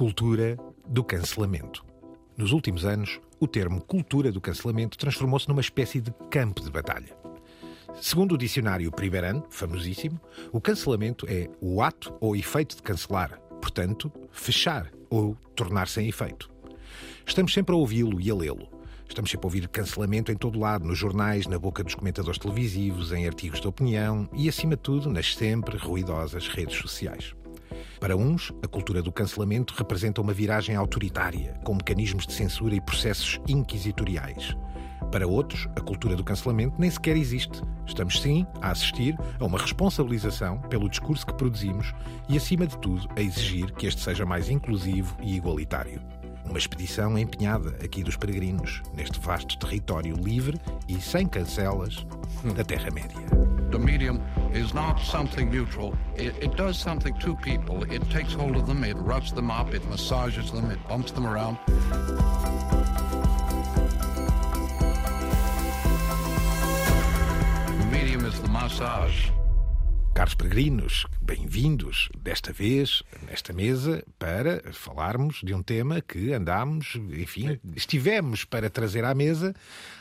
Cultura do cancelamento. Nos últimos anos, o termo cultura do cancelamento transformou-se numa espécie de campo de batalha. Segundo o dicionário Priberan, famosíssimo, o cancelamento é o ato ou efeito de cancelar, portanto, fechar ou tornar sem efeito. Estamos sempre a ouvi-lo e a lê-lo. Estamos sempre a ouvir cancelamento em todo lado, nos jornais, na boca dos comentadores televisivos, em artigos de opinião e, acima de tudo, nas sempre ruidosas redes sociais. Para uns, a cultura do cancelamento representa uma viragem autoritária, com mecanismos de censura e processos inquisitoriais. Para outros, a cultura do cancelamento nem sequer existe. Estamos, sim, a assistir a uma responsabilização pelo discurso que produzimos e, acima de tudo, a exigir que este seja mais inclusivo e igualitário. Uma expedição empenhada aqui dos peregrinos, neste vasto território livre e sem cancelas da Terra-média. The medium is not something neutral. It, it does something to people. It takes hold of them, it roughs them up, it massages them, it bumps them around. The medium is the massage. Caros peregrinos, bem-vindos desta vez nesta mesa para falarmos de um tema que andámos, enfim, estivemos para trazer à mesa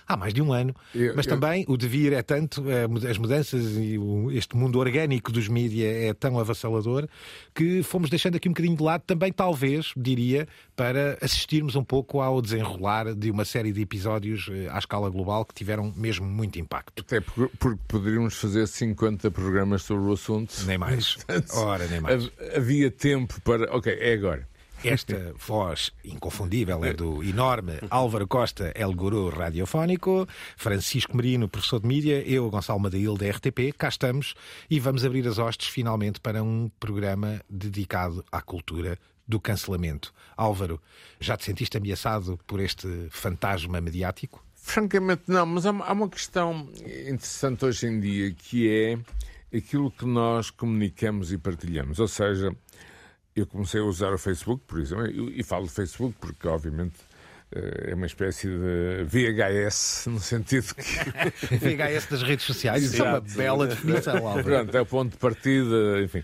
há mais de um ano. Eu- Mas eu- também o devir é tanto, eh, as mudanças e este mundo orgânico dos mídia é tão avassalador que fomos deixando aqui um bocadinho de lado, também talvez, diria, para assistirmos um pouco ao desenrolar de uma série de episódios eh, à escala global que tiveram mesmo muito impacto. Até porque, porque poderíamos fazer 50 programas sobre o assunto. Nem mais. Ora, nem mais. Hav- Havia tempo para. Ok, é agora. Esta voz inconfundível é do enorme Álvaro Costa, El Guru Radiofónico, Francisco Merino, professor de mídia, eu, Gonçalo Madail, da RTP. Cá estamos e vamos abrir as hostes finalmente para um programa dedicado à cultura do cancelamento. Álvaro, já te sentiste ameaçado por este fantasma mediático? Francamente, não, mas há, uma- questão interessante hoje em dia que é aquilo que nós comunicamos e partilhamos. Ou seja, eu comecei a usar o Facebook, por exemplo, e, falo de Facebook porque, obviamente, eh, é uma espécie de VHS, no sentido que. VHS das redes sociais, isso é uma bela definição, Álvaro. Pronto, é o ponto de partida, enfim.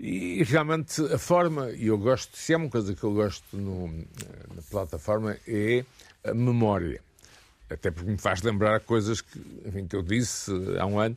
E realmente a forma, e eu gosto, se há uma coisa que eu gosto no- na plataforma é a memória. Até porque me faz lembrar coisas que, enfim, que eu disse há um ano.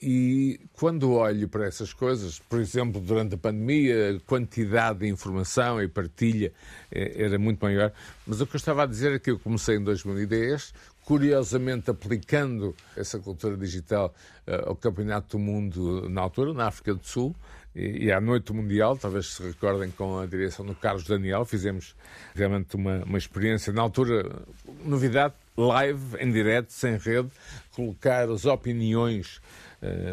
E quando olho para essas coisas, por exemplo, durante a pandemia, a quantidade de informação e partilha eh, era muito maior. Mas o que eu estava a dizer é que eu comecei em 2010, curiosamente aplicando essa cultura digital eh, ao Campeonato do Mundo na altura, na África do Sul, e, à Noite Mundial, talvez se recordem com a direção do Carlos Daniel, fizemos realmente uma, uma experiência, na altura, novidade, live, em direto, sem rede, colocar as opiniões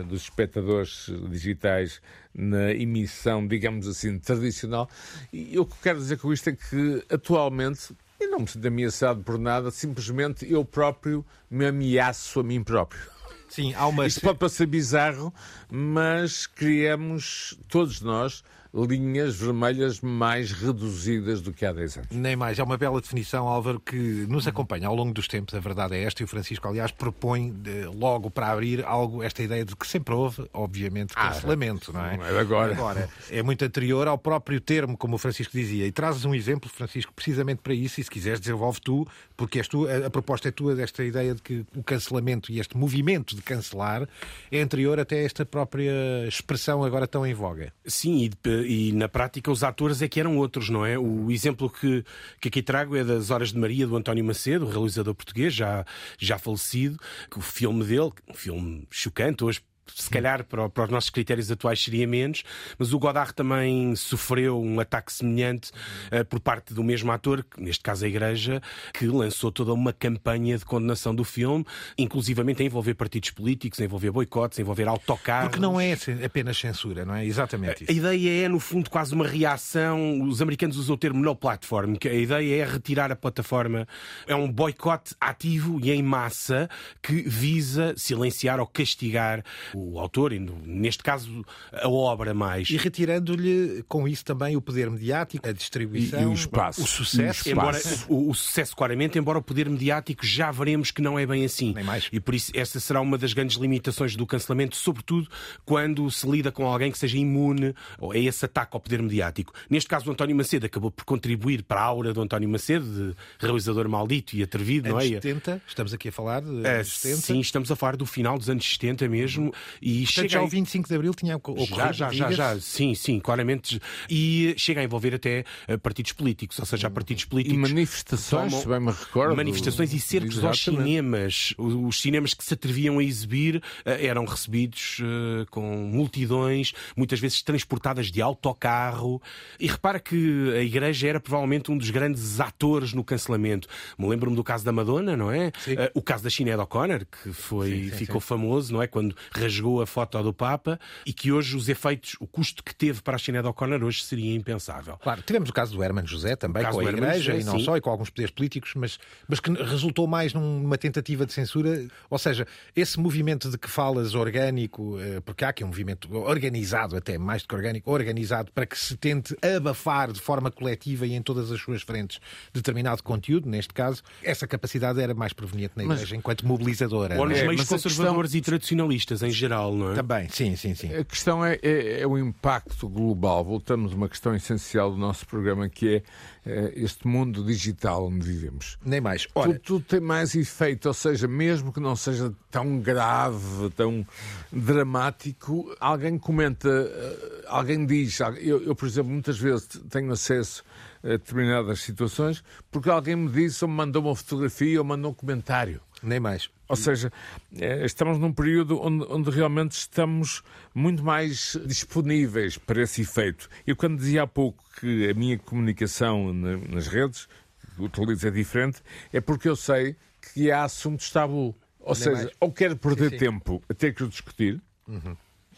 dos espectadores digitais na emissão, digamos assim, tradicional. E o que quero dizer com isto é que, atualmente, eu não me sinto ameaçado por nada, simplesmente eu próprio me ameaço a mim próprio. Sim, há uma. Isto pode parecer bizarro, mas criamos, todos nós, linhas vermelhas mais reduzidas do que há 10 anos. Nem mais. É uma bela definição, Álvaro, que nos acompanha ao longo dos tempos. A verdade é esta. E o Francisco, aliás, propõe de- logo para abrir algo, esta ideia de que sempre houve, obviamente, cancelamento, não é? não é agora. Agora, é muito anterior ao próprio termo, como o Francisco dizia. E trazes um exemplo, Francisco, precisamente para isso. E se quiseres, desenvolve tu, porque és tu, a, a proposta é tua desta ideia de que o cancelamento e este movimento de cancelar é anterior até a esta própria expressão agora tão em voga. Sim, e, e na prática os atores é que eram outros, não é? O exemplo que, que aqui trago é das Horas de Maria do António Macedo, realizador português, já, já falecido, que o filme dele, um filme chocante, hoje se calhar para, para os nossos critérios atuais seria menos, mas o Godard também sofreu um ataque semelhante eh, por parte do mesmo ator, neste caso a Igreja, que lançou toda uma campanha de condenação do filme, inclusivamente a envolver partidos políticos, a envolver boicotes, a envolver autocarros. Porque não é apenas censura, não é? Exatamente isso. A ideia é, no fundo, quase uma reação. Os americanos usam o termo no platform, que a ideia é retirar a plataforma. É um boicote ativo e em massa que visa silenciar ou castigar o autor, e neste caso a obra mais. E retirando-lhe com isso também o poder mediático, a distribuição, e, e o espaço. O sucesso. O, embora, espaço. o, o, sucesso, claramente, embora o poder mediático já veremos que não é bem assim. Nem mais. E por isso essa será uma das grandes limitações do cancelamento, sobretudo quando se lida com alguém que seja imune a esse ataque ao poder mediático. Neste caso, o António Macedo acabou por contribuir para a aura do António Macedo, de realizador maldito e atrevido, anos não é? 70, estamos aqui a falar de É, anos 70. sim, estamos a falar do final dos anos 70 mesmo. E Portanto, chega já o 25 de Abril tinha ocorrido. já, já, já, já, sim, sim, claramente. E chega a envolver até eh, partidos políticos, ou seja, há partidos E políticos. manifestações, tomam se bem me recordo. Manifestações e cercos aos cinemas. Os cinemas que se atreviam a exibir eh, eram recebidos eh, com multidões, muitas vezes transportadas de autocarro. E repara que a Igreja era provavelmente um dos grandes atores no cancelamento. Me lembro-me do caso da Madonna, não é? Eh, O caso da Sinéad O'Connor, que foi, ficou famoso, não é? Quando rasgou a foto do Papa e que hoje os efeitos, o custo que teve para a Sinéad O'Connor hoje seria impensável. Claro, tivemos o caso do Hermano José também, com a Igreja, José, e não sim. só, e com alguns poderes políticos, mas, mas que resultou mais numa tentativa de censura. Ou seja, esse movimento de que falas orgânico, eh, porque há aqui um movimento organizado, até mais do que orgânico, organizado, para que se tente abafar de forma coletiva e em todas as suas frentes determinado conteúdo, neste caso, essa capacidade era mais proveniente na Mas- Igreja enquanto mobilizadora. Nos é? É, meios mas conservadores e tradicionalistas em geral, não é? Também, sim, sim, sim. A questão é, é- é o impacto global. Voltamos a uma questão essencial do nosso programa, que é eh, este mundo digital onde vivemos. Nem mais. Ora, Tudo, tudo tem mais efeito, ou seja, mesmo que não seja tão grave, tão dramático, alguém comenta, eh, alguém diz. Eu, eu, por exemplo, muitas vezes tenho acesso a determinadas situações porque alguém me disse ou me mandou uma fotografia ou mandou um comentário. Nem mais. Ou seja, eh, estamos num período onde, onde realmente estamos muito mais disponíveis para esse efeito. Eu, quando dizia há pouco que a minha comunicação na- nas redes, que utilizo é diferente, é porque eu sei que há assuntos tabu. Ou Nem seja, mais. ou quero perder sim. tempo a ter que o discutir,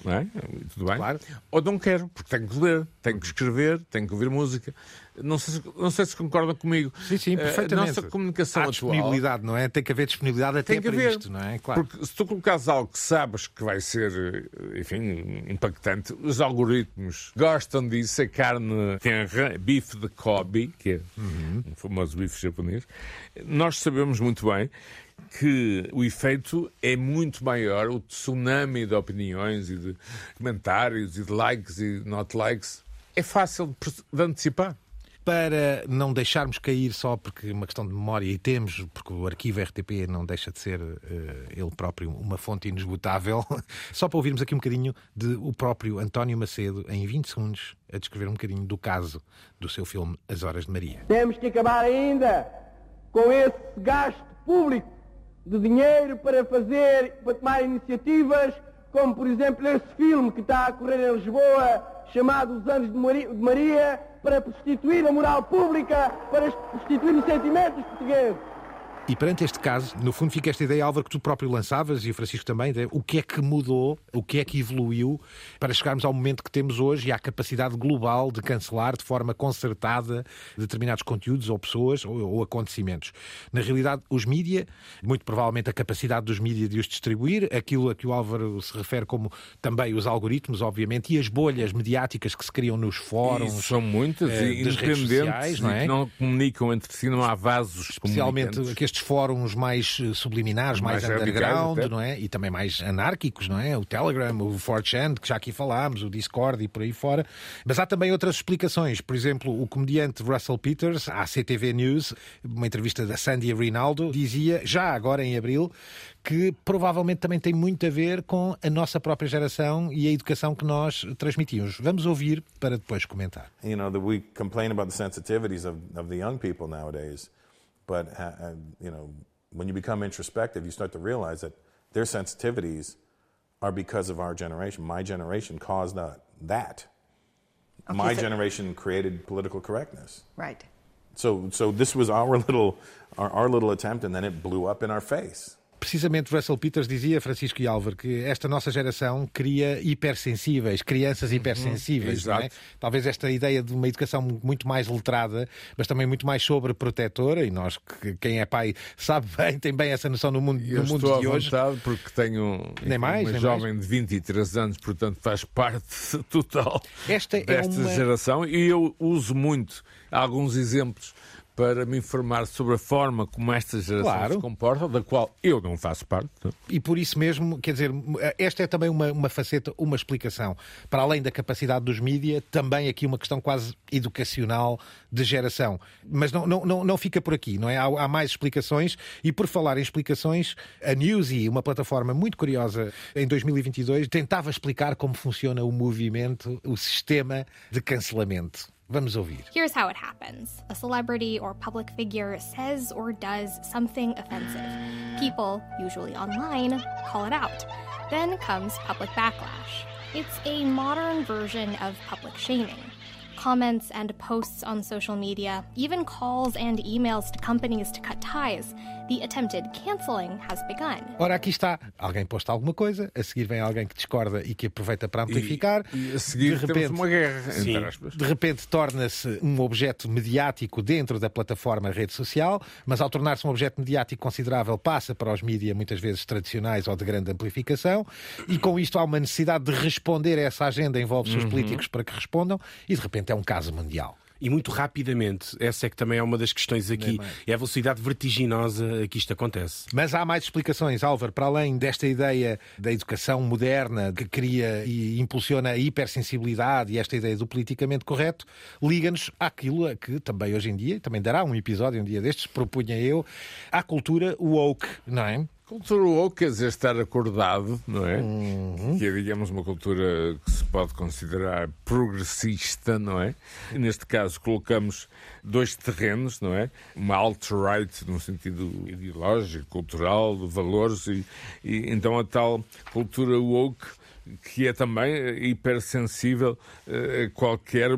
não é? Tudo bem? Claro. Ou não quero, porque tenho que ler, tenho que escrever, tenho que ouvir música. Não sei, se- não sei se concordam comigo. Sim, sim, Eh, perfeitamente. A nossa comunicação Há atual... disponibilidade, não é? Tem que haver disponibilidade até Tem que para haver. isto, não é? Claro. Porque se tu colocares algo que sabes que vai ser, eh, enfim, impactante, os algoritmos gostam disso. A carne tem bife de Kobe, que é um famoso bife japonês. Nós sabemos muito bem que o efeito é muito maior, o tsunami de opiniões e de comentários e de likes e not likes é fácil de antecipar. Para não deixarmos cair só porque é uma questão de memória e temos, porque o arquivo RTP não deixa de ser eh, ele próprio uma fonte inesgotável, só para ouvirmos aqui um bocadinho de o próprio António Macedo, em 20 segundos, a descrever um bocadinho do caso do seu filme As Horas de Maria. Temos que acabar ainda com esse gasto público de dinheiro para fazer, para tomar iniciativas, como por exemplo esse filme que está a correr em Lisboa, chamado Os Anos de Mari- de Maria, para prostituir a moral pública, para prostituir os sentimentos portugueses. E perante este caso, no fundo fica esta ideia, Álvaro, que tu próprio lançavas e o Francisco também, de o que é que mudou, o que é que evoluiu para chegarmos ao momento que temos hoje e à capacidade global de cancelar de forma concertada determinados conteúdos ou pessoas ou, ou acontecimentos. Na realidade, os mídia, muito provavelmente a capacidade dos mídia de os distribuir, aquilo a que o Álvaro se refere como também os algoritmos, obviamente, e as bolhas mediáticas que se criam nos fóruns. E são muitas eh, e independentes sociais, não é? que não comunicam entre si, não há vasos Especialmente comunicantes. Fóruns mais eh, subliminares, mais, Mais underground, não é? E também mais anárquicos, não é? O Telegram, o 4chan, que já aqui falámos, o Discord e por aí fora. Mas há também outras explicações. Por exemplo, o comediante Russell Peters, à CTV News, uma entrevista da Sandy Rinaldo, dizia, já agora em abril, que provavelmente também tem muito a ver com a nossa própria geração e a educação que nós transmitimos. Vamos ouvir para depois comentar. you know that we complain about the sensitivities of, of the young people nowadays but uh, uh, you know when you become introspective you start to realize that their sensitivities are because of our generation. My generation caused that. That my so- generation created political correctness. Right. so so this was our little our, our little attempt and then it blew up in our face Precisamente Russell Peters dizia, Francisco e Álvaro, que esta nossa geração cria hipersensíveis, crianças hipersensíveis. Não é? Talvez esta ideia de uma educação muito mais letrada, mas também muito mais sobreprotetora, e nós, que, quem é pai, sabe bem, tem bem essa noção no mundo, Eu no mundo estou de à hoje. vontade porque tenho enfim, Nem mais, uma jovem de 23 anos, portanto faz parte total Esta é desta uma- geração e eu uso muito alguns exemplos para me informar sobre a forma como esta geração Claro. se comporta, da qual eu não faço parte. é? E por isso mesmo, quer dizer, esta é também uma, uma faceta, uma explicação. Para além da capacidade dos mídia, também aqui uma questão quase educacional de geração. Mas não, não, não, não fica por aqui, não é? Há, há mais explicações e por falar em explicações, a Newsy, uma plataforma muito curiosa, em 2022, tentava explicar como funciona o movimento, o sistema de cancelamento. Vamos ouvir. Here's how it happens a celebrity or public figure says or does something offensive. People, usually online, call it out. Then comes public backlash. It's a modern version of public shaming. Comments and posts on social media, even calls and emails to companies to cut ties. The attempted canceling has begun. Ora, aqui está. Alguém posta alguma coisa, a seguir vem alguém que discorda e que aproveita para amplificar. E a seguir de temos repente, uma guerra, Sim. entre aspas. De repente torna-se um objeto mediático dentro da plataforma rede social, mas ao tornar-se um objeto mediático considerável, passa para os mídias muitas vezes tradicionais ou de grande amplificação, e com isto há uma necessidade de responder a essa agenda, envolve os seus políticos para que respondam, e de repente é um caso mundial. E muito rapidamente, essa é que também é uma das questões aqui, é a velocidade vertiginosa a que isto acontece. Mas há mais explicações, Álvaro, para além desta ideia da educação moderna que cria e impulsiona a hipersensibilidade e esta ideia do politicamente correto, liga-nos àquilo a que também hoje em dia, também dará um episódio um dia destes, propunha eu, à cultura woke, não é? Cultura woke quer dizer estar acordado, não é? Que é, digamos, uma cultura que se pode considerar progressista, não é? E neste caso colocamos dois terrenos, não é? Uma alt-right no sentido ideológico, cultural, de valores, e, e então a tal cultura woke que é também hipersensível eh, a qualquer,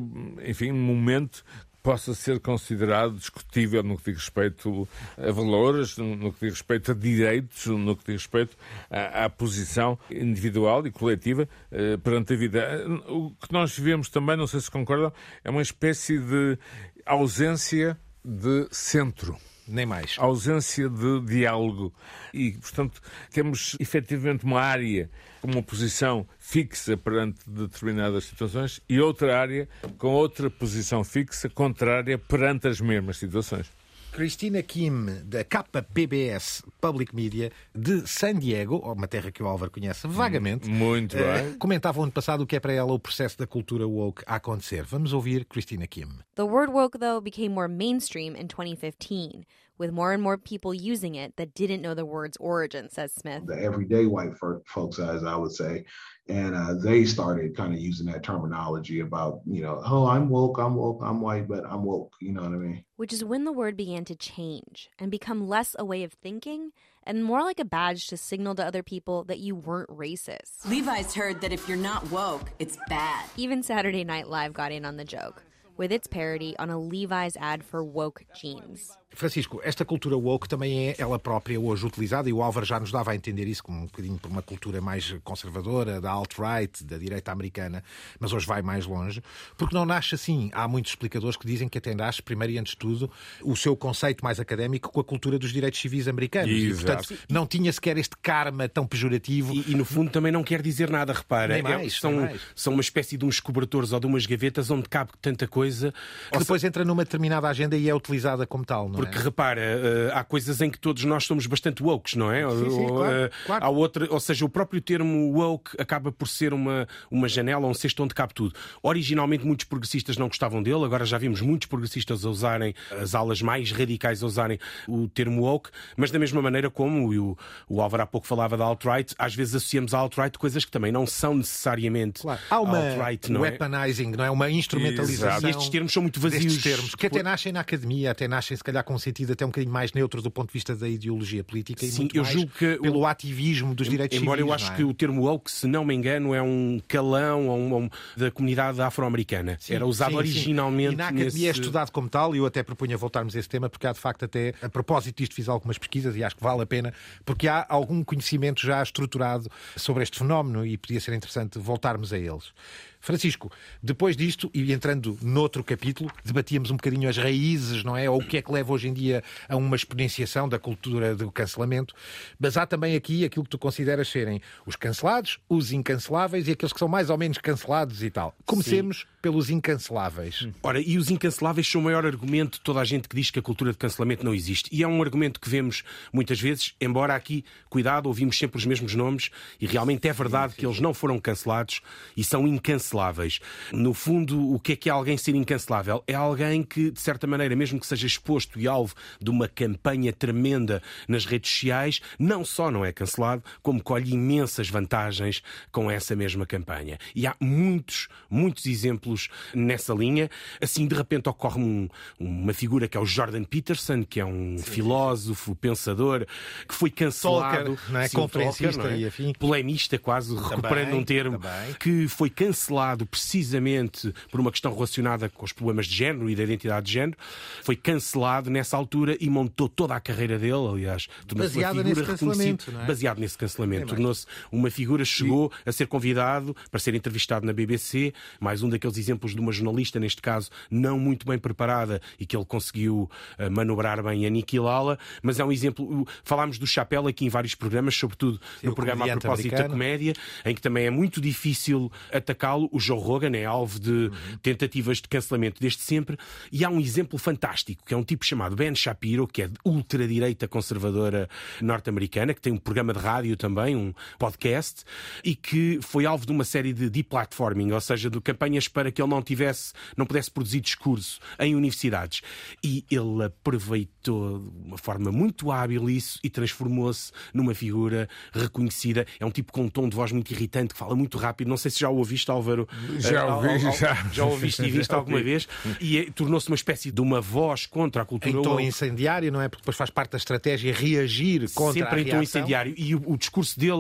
enfim, momento possa ser considerado discutível no que diz respeito a valores, no que diz respeito a direitos, no que diz respeito à, à posição individual e coletiva eh, perante a vida. O que nós vivemos também, não sei se concordam, é uma espécie de ausência de centro Nem mais. ausência de diálogo. E, portanto, temos efetivamente uma área com uma posição fixa perante determinadas situações e outra área com outra posição fixa, contrária, perante as mesmas situações. Cristina Kim, da KPBS Public Media, de San Diego, uma terra que o Álvaro conhece vagamente, Muito eh, bem. comentava ano passado o que é para ela o processo da cultura woke a acontecer. Vamos ouvir Cristina Kim. The word woke, though, became more mainstream in 2015, with more and more people using it that didn't know the word's origin, says Smith. the everyday white folks, as I would say, and uh, they started kind of using that terminology about, you know, oh, I'm woke, I'm woke, I'm white, but I'm woke. You know what I mean? Which is when the word began to change and become less a way of thinking and more like a badge to signal to other people that you weren't racist. Levi's heard that if you're not woke, it's bad. Even Saturday Night Live got in on the joke with its parody on a Levi's ad for woke jeans. Francisco, esta cultura woke também é ela própria hoje utilizada, e o Álvaro já nos dava a entender isso como um bocadinho por uma cultura mais conservadora, da alt-right, da direita americana, mas hoje vai mais longe, porque não nasce assim. Há muitos explicadores que dizem que até nasce, primeiro e antes de tudo, o seu conceito mais académico com a cultura dos direitos civis americanos. E, Exato. portanto, não tinha sequer este karma tão pejorativo. E, e, no fundo também não quer dizer nada, repara. Nem mais, É- são, nem mais. são uma espécie de uns cobertores ou de umas gavetas onde cabe tanta coisa. que depois entra numa determinada agenda e é utilizada como tal, não Porque é? repara, eh, há coisas em que todos nós somos bastante woke, não é? Sim, sim, claro, eh, claro. Há outra, ou seja, o próprio termo woke acaba por ser uma, uma janela, um cesto onde cabe tudo. Originalmente muitos progressistas não gostavam dele, agora já vimos muitos progressistas a usarem, as alas mais radicais a usarem o termo woke, mas da mesma maneira como o, o Álvaro há pouco falava da alt-right, às vezes associamos à alt-right coisas que também não são necessariamente Claro. Há uma alt-right, não é? weaponizing, não é? Uma instrumentalização. Exato. E destes termos são muito vazios. destes termos, que até nascem na academia, até nascem se calhar com um sentido até um bocadinho mais neutro do ponto de vista da ideologia política e Sim, muito eu julgo que pelo o- ativismo dos direitos Embora eu civis, acho não é? que o termo woke, se não me engano, é um calão um- um- da comunidade afro-americana. Sim, Era usado sim, sim. originalmente E na academia nesse... é estudado como tal, e eu até propunha voltarmos a esse tema, porque há de facto até, a propósito disto, fiz algumas pesquisas e acho que vale a pena, porque há algum conhecimento já estruturado sobre este fenómeno e podia ser interessante voltarmos a eles. Francisco, depois disto, e entrando noutro capítulo, debatíamos um bocadinho as raízes, não é? Ou o que é que leva hoje em dia a uma exponenciação da cultura do cancelamento. Mas há também aqui aquilo que tu consideras serem os cancelados, os incanceláveis e aqueles que são mais ou menos cancelados e tal. Comecemos pelos incanceláveis. Ora, e os incanceláveis são o maior argumento de toda a gente que diz que a cultura de cancelamento não existe. E é um argumento que vemos muitas vezes, embora aqui, cuidado, ouvimos sempre os mesmos nomes, e realmente é verdade que eles não foram cancelados e são incanceláveis. No fundo, o que é que é alguém ser incancelável? É alguém que, de certa maneira, mesmo que seja exposto e alvo de uma campanha tremenda nas redes sociais, não só não é cancelado, como colhe imensas vantagens com essa mesma campanha. E há muitos, muitos exemplos nessa linha. Assim, de repente, ocorre um- uma figura que é o Jordan Peterson, que é um filósofo, pensador, que foi cancelado. Talker, não é? Sim, Conferencista talker, não é? e afim. Polemista, quase, recuperando um termo, também. que foi cancelado precisamente por uma questão relacionada com os problemas de género e da identidade de género. Foi cancelado nessa altura e montou toda a carreira dele, aliás, tornou-se uma figura reconhecida. é? Baseado nesse cancelamento. Tornou-se uma figura, chegou a ser convidado para ser entrevistado na BBC, mais um daqueles exemplos de uma jornalista, neste caso, não muito bem preparada e que ele conseguiu eh, manobrar bem e aniquilá-la, mas é um exemplo. Falámos do Chapéu aqui em vários programas, sobretudo no o programa a propósito da americano. comédia, em que também é muito difícil atacá-lo. O Joe Rogan é alvo de tentativas de cancelamento desde sempre. E há um exemplo fantástico, que é um tipo chamado Ben Shapiro, que é de ultradireita conservadora norte-americana, que tem um programa de rádio também, um podcast, e que foi alvo de uma série de deplatforming, ou seja, de campanhas para que ele não tivesse, não pudesse produzir discurso em universidades. E ele aproveitou de uma forma muito hábil isso e transformou-se numa figura reconhecida. É um tipo com um tom de voz muito irritante, que fala muito rápido. Não sei se já o ouviste, Álvaro. Já Eh, ouvi, al- já. Já ouviste e viste Já alguma vez. E é- tornou-se uma espécie de uma voz contra a cultura Em tom incendiário, não é? Porque depois faz parte da estratégia reagir contra Sempre a em tom incendiário. E o, o discurso dele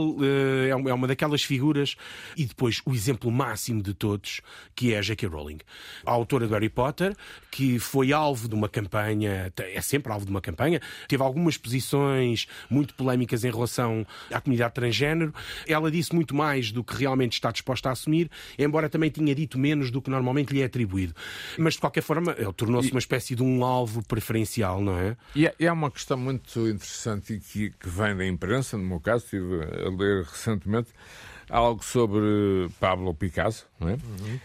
uma- é uma daquelas figuras. E depois o exemplo máximo de todos, que é a J.K. Rowling, a autora do Harry Potter, que foi alvo de uma campanha, é sempre alvo de uma campanha, teve algumas posições muito polémicas em relação à comunidade transgênero. Ela disse muito mais do que realmente está disposta a assumir, embora também tinha dito menos do que normalmente lhe é atribuído. Mas de qualquer forma, ele tornou-se uma espécie de um alvo preferencial, não é? E é, e é uma questão muito interessante e que, que vem da imprensa, no meu caso, estive a ler recentemente algo sobre Pablo Picasso, não é?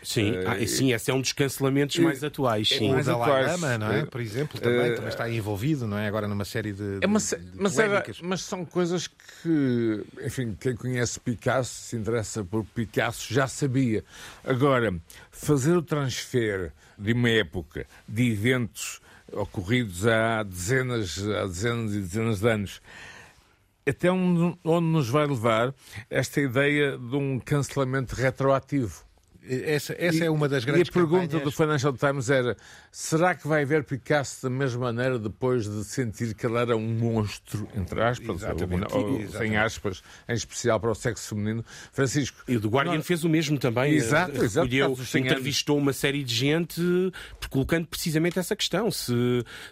Sim, Eh, ah, sim, esse é um dos cancelamentos mais atuais. Sim. O mais Dalai atuais, Lama, não é? Por exemplo, também, eh, também está envolvido, não é? Agora numa série de, É uma de- se- de mas, era- mas são coisas que, enfim, quem conhece Picasso, se interessa por Picasso, já sabia. Agora, fazer o transfer de uma época de eventos ocorridos há dezenas, há dezenas e dezenas de anos, até onde, nos vai levar esta ideia de um cancelamento retroativo. Essa, essa é uma das E grandes a pergunta campanhas. do Financial Times era: será que vai ver Picasso da mesma maneira depois de sentir que ele era um monstro, entre aspas, Exatamente. ou, ou sem aspas, em especial para o sexo feminino? Francisco. E o The Guardian fez o mesmo também. Exato, Eh, exato, recolheu, por causa dos 100 anos. entrevistou uma série de gente eh, colocando precisamente essa questão. Se,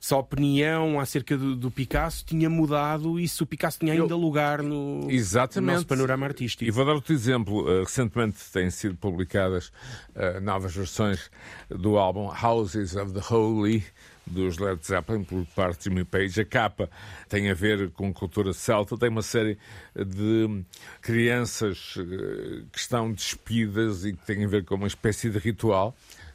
se a opinião acerca do, do Picasso tinha mudado e se o Picasso tinha ainda lugar no, Exatamente. no nosso panorama artístico. E vou dar outro exemplo. Uh, recentemente têm sido publicadas uh, novas versões do álbum Houses of the Holy dos Led Zeppelin por parte de Jimmy Page. A capa tem a ver com cultura celta, tem uma série de crianças uh, que estão despidas e que têm a ver com uma espécie de ritual.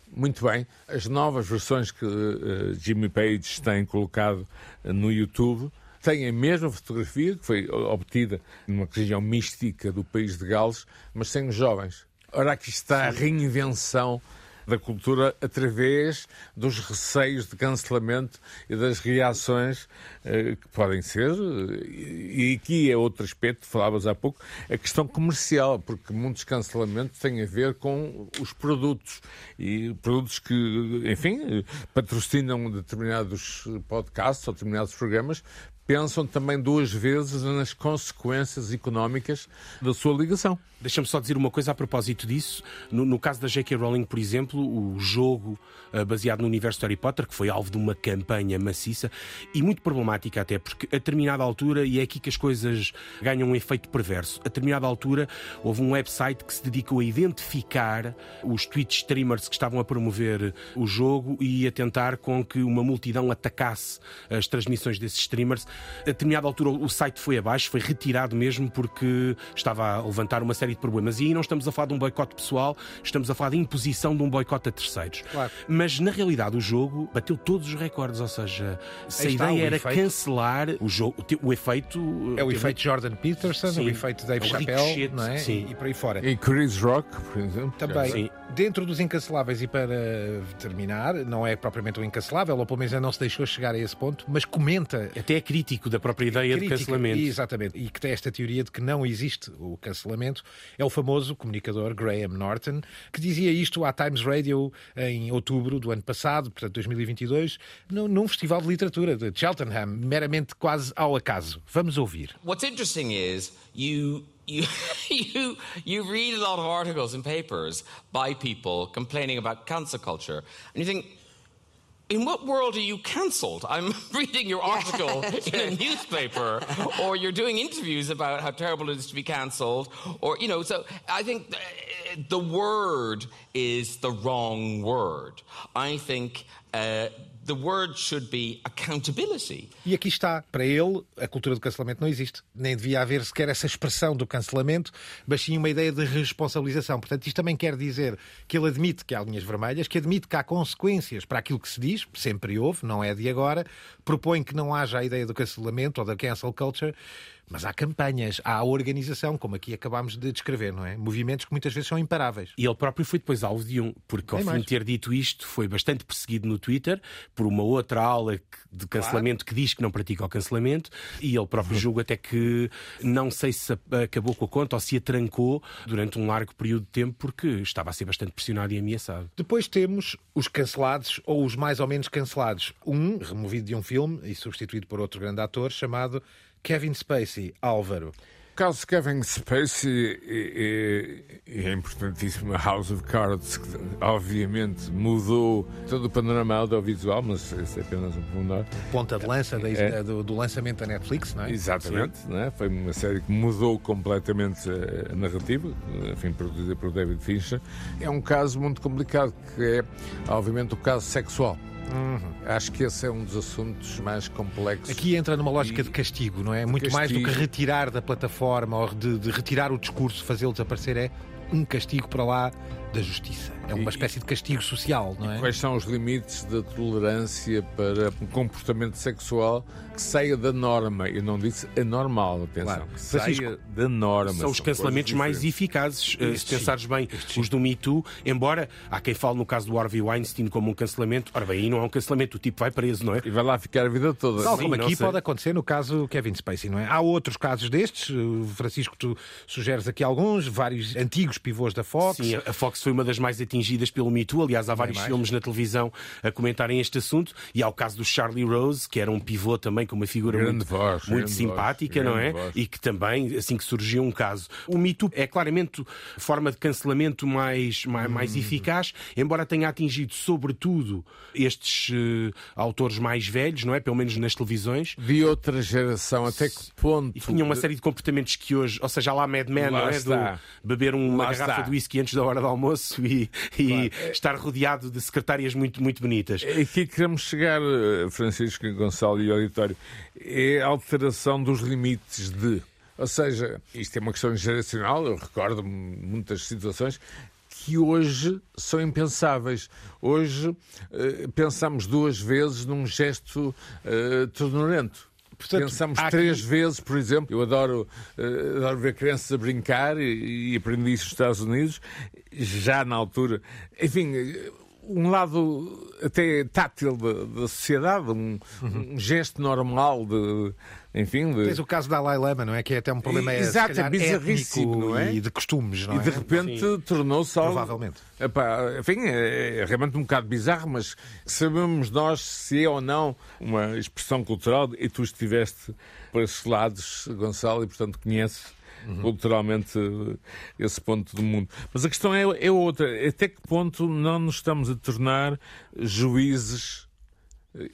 Muito bem, as novas versões que uh, Jimmy Page tem colocado no YouTube têm a mesma fotografia que foi obtida numa região mística do país de Gales, mas sem os jovens. Ora, aqui está a reinvenção da cultura através dos receios de cancelamento e das reações eh, que podem ser. E aqui é outro aspecto, falavas há pouco, a questão comercial, porque muitos cancelamentos têm a ver com os produtos e produtos que, enfim, patrocinam determinados podcasts ou determinados programas pensam também duas vezes nas consequências económicas da sua ligação. Deixa-me só dizer uma coisa a propósito disso. No, no caso da J.K. Rowling, por exemplo, o jogo uh, baseado no universo de Harry Potter, que foi alvo de uma campanha maciça e muito problemática até, porque a determinada altura, e é aqui que as coisas ganham um efeito perverso, a determinada altura houve um website que se dedicou a identificar os Twitch streamers que estavam a promover o jogo e a tentar com que uma multidão atacasse as transmissões desses streamers. A determinada altura o site foi abaixo, foi retirado mesmo porque estava a levantar uma série de problemas. E aí não estamos a falar de um boicote pessoal, estamos a falar de imposição de um boicote a terceiros. Claro. Mas na realidade o jogo bateu todos os recordes, ou seja, se a ideia era efeito. cancelar o jogo, o efeito. É o efeito Jordan Peterson, Sim. o efeito Dave É Chappelle, não é? sim. E, e por aí fora. E Chris Rock, por exemplo. Também, Sim. dentro dos incanceláveis, e para terminar, não é propriamente um incancelável, ou pelo menos ainda não se deixou chegar a esse ponto, mas comenta. Até é crítico da própria ideia de crítica- cancelamento. Exatamente. E que tem esta teoria de que não existe o cancelamento. É o famoso comunicador Graham Norton, que dizia isto à Times Radio em outubro do ano passado, portanto 2022, num, num festival de literatura de Cheltenham, meramente quase ao acaso. Vamos ouvir. What's interesting is you you you you read a lot of articles and papers by people complaining about cancel culture, and you think. In what world are you cancelled? I'm reading your article in a newspaper, or you're doing interviews about how terrible it is to be cancelled, or, you know, so I think the word is the wrong word. I think uh, the word should be accountability. E aqui está, para ele, a cultura do cancelamento não existe. Nem devia haver sequer essa expressão do cancelamento, mas sim uma ideia de responsabilização. Portanto, isto também quer dizer que ele admite que há linhas vermelhas, que admite que há consequências para aquilo que se diz, sempre houve, não é de agora, propõe que não haja a ideia do cancelamento ou da cancel culture, mas há campanhas, há organização, como aqui acabámos de descrever, não é? Movimentos que muitas vezes são imparáveis. E ele próprio foi depois alvo de um, porque ao fim mais. de ter dito isto, foi bastante perseguido no Twitter por uma outra aula de cancelamento que diz que não pratica o cancelamento, e ele próprio julga até que não sei se acabou com a conta ou se a trancou durante um largo período de tempo, porque estava a ser bastante pressionado e ameaçado. Depois temos os cancelados ou os mais ou menos cancelados. Um removido de um filme e substituído por outro grande ator chamado Kevin Spacey, Álvaro. O caso de Kevin Spacey é, é, é importantíssimo. A House of Cards, que obviamente mudou todo o panorama audiovisual, mas isso é apenas um pormenor. Ponta de lança da- É. do, do lançamento da Netflix, não é? Exatamente, não é? foi uma série que mudou completamente a narrativa, enfim, produzida por David Fincher. É um caso muito complicado, que é, obviamente, o caso sexual. Acho que esse é um dos assuntos mais complexos. Aqui entra numa lógica E- de castigo, não é? Muito mais do que castigo. retirar da plataforma ou de, de retirar o discurso, fazê-lo desaparecer, é um castigo para lá da justiça. É uma E- espécie de castigo social, não é? Quais são os limites da tolerância para um comportamento sexual que saia da norma? Eu não disse anormal, atenção. Claro. Que Francisco, saia da norma. São os cancelamentos mais eficazes, eh, se pensares bem, os do Me Too, embora há quem fale no caso do Harvey Weinstein como um cancelamento, ora bem, aí não é um cancelamento, o tipo vai preso, não é? E vai lá ficar a vida toda. Tal como aqui sei. pode acontecer no caso Kevin Spacey, não é? Há outros casos destes, Francisco, tu sugeres aqui alguns, vários antigos pivôs da Fox. Sim, a Fox foi uma das mais atingidas pelo Me Too. Aliás, há vários mais. filmes na televisão a comentarem este assunto. E há o caso do Charlie Rose, que era um pivô também com uma figura Grande muito, voz, muito simpática, voz, não é? voz. E que também, assim que surgiu um caso. O Me Too é claramente a forma de cancelamento mais, mais, mais Hum. eficaz, embora tenha atingido, sobretudo, estes eh, autores mais velhos, não é? Pelo menos nas televisões. De outra geração, até que ponto. E tinha uma série de comportamentos que hoje, ou seja, lá Mad Men, não é? Do beber uma Lá garrafa está. de whisky antes da hora do almoço e, e estar rodeado de secretárias muito, muito bonitas. Aqui queremos chegar, eh, Francisco Gonçalo e auditório, é a alteração dos limites de. Ou seja, isto é uma questão geracional, eu recordo muitas situações que hoje são impensáveis. Hoje eh, pensamos duas vezes num gesto eh, tornurento. Portanto, Pensamos três aqui... vezes, por exemplo, eu adoro, uh, adoro ver crianças a brincar e, e aprendi isso nos Estados Unidos, já na altura. Enfim, um lado até tátil da, da sociedade, um, uhum. um, gesto normal de. Enfim, de... Tens o caso da Dalai Lama, não é? Que é até um problema Exato, é, é bizarríssimo, não é? E de costumes, não é? E de repente tornou-se algo. Provavelmente. Epá, enfim, é, é, realmente um bocado bizarro, mas sabemos nós se é ou não uma expressão cultural e tu estiveste por esses lados, Gonçalo, e portanto conheces uhum. culturalmente esse ponto do mundo. Mas a questão é, é outra. Até que ponto não nos estamos a tornar juízes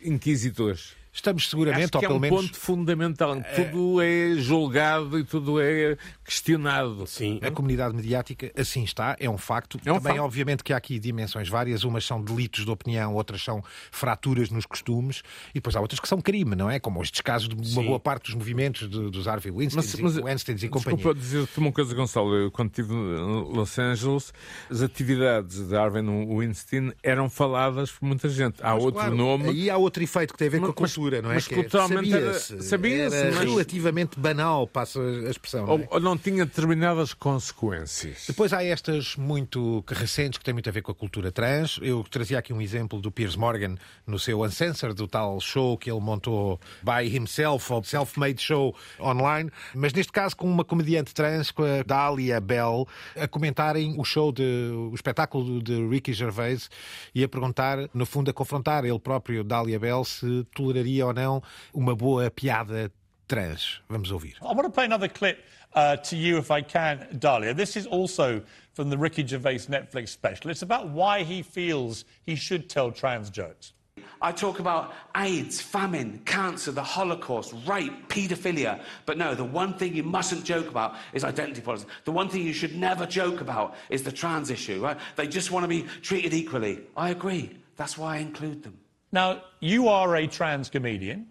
inquisitores? Estamos seguramente, Acho que ou pelo é um menos... ponto fundamental. Tudo é julgado e tudo é questionado. Sim, a comunidade mediática assim está, é um facto. É um Também, facto. obviamente, que há aqui dimensões várias. Umas são delitos de opinião, outras são fraturas nos costumes. E depois há outras que são crime, não é? Como estes casos de uma Sim. boa parte dos movimentos de, dos Harvey Weinstein e, e companhia. Desculpa dizer-te uma coisa, Gonçalo. Eu, quando estive em Los Angeles, as atividades de Harvey Weinstein eram faladas por muita gente. Há mas, outro claro, nome... Aí há outro efeito que tem a ver mas, com a cultura não é? Mas que culturalmente sabia-se, sabia era mas... relativamente banal, passo a expressão. Não é? Ou não tinha determinadas consequências. Depois há estas muito recentes que têm muito a ver com a cultura trans. Eu trazia aqui um exemplo do Piers Morgan no seu Uncensored, do tal show que ele montou by himself, ou self-made show online, mas neste caso com uma comediante trans, com a Dahlia Bell, a comentarem o show, de, o espetáculo de Ricky Gervais e a perguntar, no fundo, a confrontar ele próprio, Dahlia Bell, se toleraria seria ou não uma boa piada trans. Vamos ouvir. I want to play another clip uh, to you if I can, Dahlia. This is also from the Ricky Gervais Netflix special. It's about why he feels he should tell trans jokes. I talk about AIDS, famine, cancer, the Holocaust, rape, paedophilia. But no, the one thing you mustn't joke about is identity politics. The one thing you should never joke about is the trans issue, right? They just want to be treated equally. I agree. That's why I include them. Now, you are a trans comedian,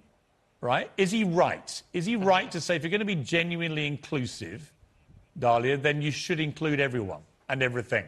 right? Is he right? Is he right to say if you're going to be genuinely inclusive, Dahlia, then you should include everyone and everything?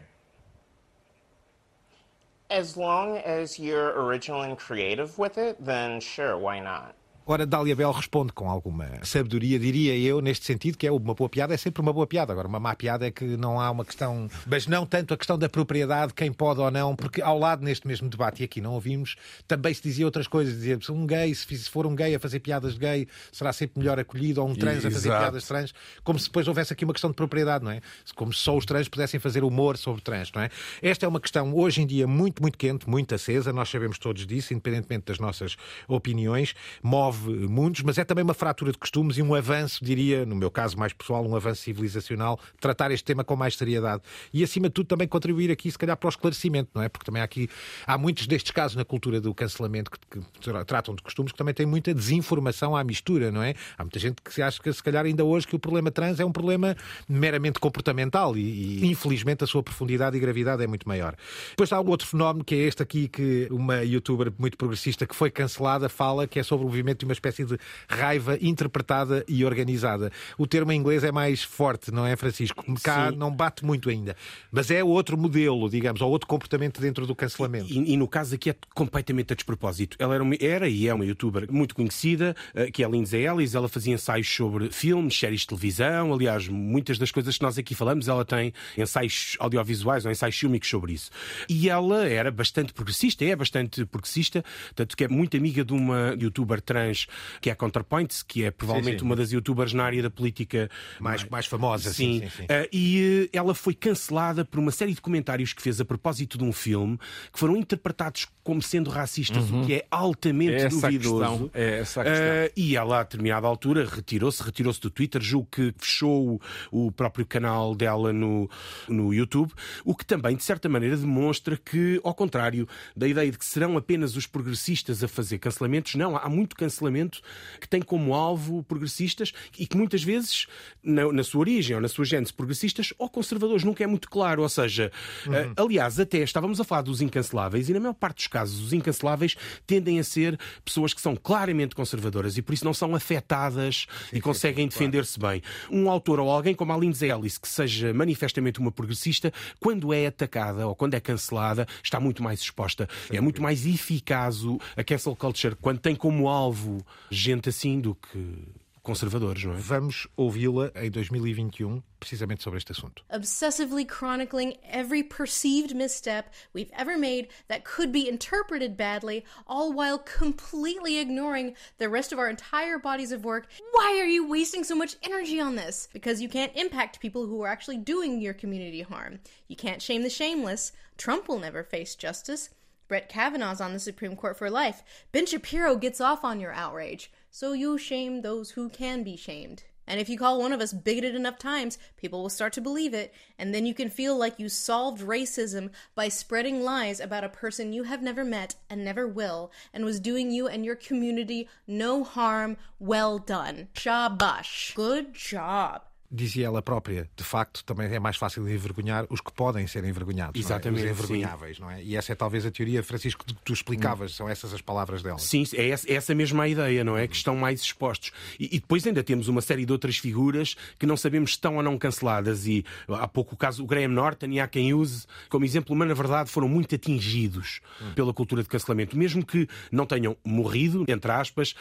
As long as you're original and creative with it, then sure, why not? Ora, Dália Bell responde com alguma sabedoria, diria eu, neste sentido, que é uma boa piada, é sempre uma boa piada. Agora, uma má piada é que não há uma questão, mas não tanto a questão da propriedade, quem pode ou não, porque ao lado neste mesmo debate, e aqui não ouvimos, também se dizia outras coisas. Dizia se um gay, se for um gay a fazer piadas de gay, será sempre melhor acolhido, ou um trans a fazer Exato. piadas de trans, como se depois houvesse aqui uma questão de propriedade, não é? Como se só os trans pudessem fazer humor sobre trans, não é? Esta é uma questão hoje em dia muito, muito quente, muito acesa, nós sabemos todos disso, independentemente das nossas opiniões, move mundos, mas é também uma fratura de costumes e um avanço, diria, no meu caso mais pessoal, um avanço civilizacional, tratar este tema com mais seriedade. E, acima de tudo, também contribuir aqui, se calhar, para o esclarecimento, não é? Porque também há aqui, há muitos destes casos na cultura do cancelamento que, que tratam de costumes que também têm muita desinformação à mistura, não é? Há muita gente que acha que, se calhar, ainda hoje, que o problema trans é um problema meramente comportamental e, e infelizmente, a sua profundidade e gravidade é muito maior. Depois há outro fenómeno, que é este aqui, que uma youtuber muito progressista que foi cancelada fala, que é sobre o movimento de uma espécie de raiva interpretada e organizada. O termo em inglês é mais forte, não é, Francisco? Cá Sim. não bate muito ainda. Mas é outro modelo, digamos, ou outro comportamento dentro do cancelamento. E, e no caso aqui é completamente a despropósito. Ela era, uma, era e é uma youtuber muito conhecida, eh, que é a Lindsay Ellis. Ela fazia ensaios sobre filmes, séries de televisão. Aliás, muitas das coisas que nós aqui falamos, ela tem ensaios audiovisuais ou ensaios fílmicos sobre isso. E ela era bastante progressista, é bastante progressista, tanto que é muito amiga de uma youtuber trans que é a ContraPoints, que é provavelmente sim, sim. uma das youtubers na área da política mais, mais famosa. Sim, sim, sim. Uh, e uh, ela foi cancelada por uma série de comentários que fez a propósito de um filme que foram interpretados como sendo racistas, uhum. o que é altamente é duvidoso. É essa a questão. Uh, e ela, a determinada altura, retirou-se, retirou-se do Twitter, julgo que fechou o, o próprio canal dela no, no YouTube, o que também, de certa maneira, demonstra que, ao contrário da ideia de que serão apenas os progressistas a fazer cancelamentos, não, há muito cancelamento que tem como alvo progressistas e que muitas vezes, na, na sua origem ou na sua gênese, progressistas ou conservadores, nunca é muito claro. Ou seja, uhum. uh, aliás, até estávamos a falar dos incanceláveis e, na maior parte dos casos, os incanceláveis tendem a ser pessoas que são claramente conservadoras e por isso não são afetadas sim, e conseguem defender-se bem. Um autor ou alguém como a Lindsay Ellis, que seja manifestamente uma progressista, quando é atacada ou quando é cancelada, está muito mais exposta. É muito mais eficaz a cancel culture quando tem como alvo novo gente assim do que conservadores, não é? Vamos ouvi-la em 2021, um, precisamente sobre este assunto. Obsessively chronicling every perceived misstep we've ever made that could be interpreted badly, all while completely ignoring the rest of our entire bodies of work. Why are you wasting so much energy on this? Because you can't impact people who are actually doing your community harm. You can't shame the shameless. Trump will never face justice. Brett Kavanaugh's on the Supreme Court for life. Ben Shapiro gets off on your outrage. So you shame those who can be shamed. And if you call one of us bigoted enough times, people will start to believe it, and then you can feel like you solved racism by spreading lies about a person you have never met and never will, and was doing you and your community no harm. Well done. Shabash. Good job. Dizia ela própria, de facto, também é mais fácil envergonhar os que podem ser envergonhados. Exatamente. Não é? Os envergonháveis, sim. não é? E essa é talvez a teoria, Francisco, que tu explicavas, hum. são essas as palavras dela. Sim, é essa, é essa mesma a ideia, não é? Que estão mais expostos. E, e, depois ainda temos uma série de outras figuras que não sabemos se estão ou não canceladas. E há pouco o caso, o Graham Norton e há quem use como exemplo, mas na verdade foram muito atingidos hum. pela cultura de cancelamento. Mesmo que não tenham morrido, entre aspas,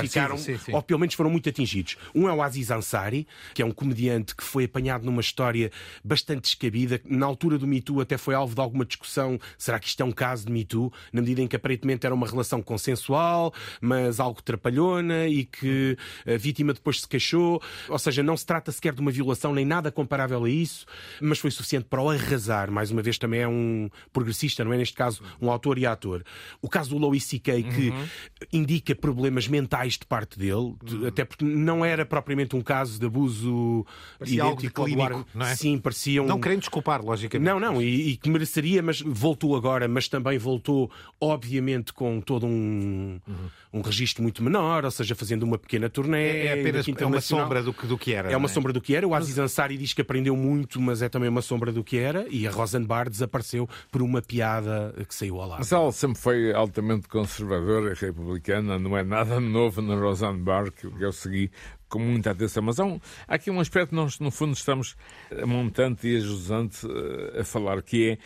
ficaram, sim, sim. ou pelo menos foram muito atingidos. Um é o Aziz Ansari, que é um comediante que foi apanhado numa história bastante descabida. Na altura do Me Too até foi alvo de alguma discussão. Será que isto é um caso de Me Too? Na medida em que aparentemente era uma relação consensual, mas algo trapalhona e que a vítima depois se queixou. Ou seja, não se trata sequer de uma violação nem nada comparável a isso, mas foi suficiente para o arrasar. Mais uma vez, também é um progressista, não é? Neste caso, um autor e ator. O caso do Louis C.K., que uhum. indica problemas mentais de parte dele, uhum. até porque não era propriamente um caso de abuso parecia algo de clínico, não é? Sim, parecia um... Não querendo desculpar, logicamente. Não, não, e, e, que mereceria, mas voltou agora, mas também voltou, obviamente, com todo um, uhum. um registro muito menor, ou seja, fazendo uma pequena turnê. É, é apenas é uma sombra do que, do que era. É uma é? sombra do que era. O Aziz Ansari diz que aprendeu muito, mas é também uma sombra do que era. E a Rosenbar desapareceu por uma piada que saiu ao lado. Mas ela sempre foi altamente conservadora, republicana, não é nada novo na Rosenbar, que eu segui com muita atenção. Mas há, um, há aqui um aspecto que nós, no fundo, estamos a montante e a jusante uh, a falar, que é,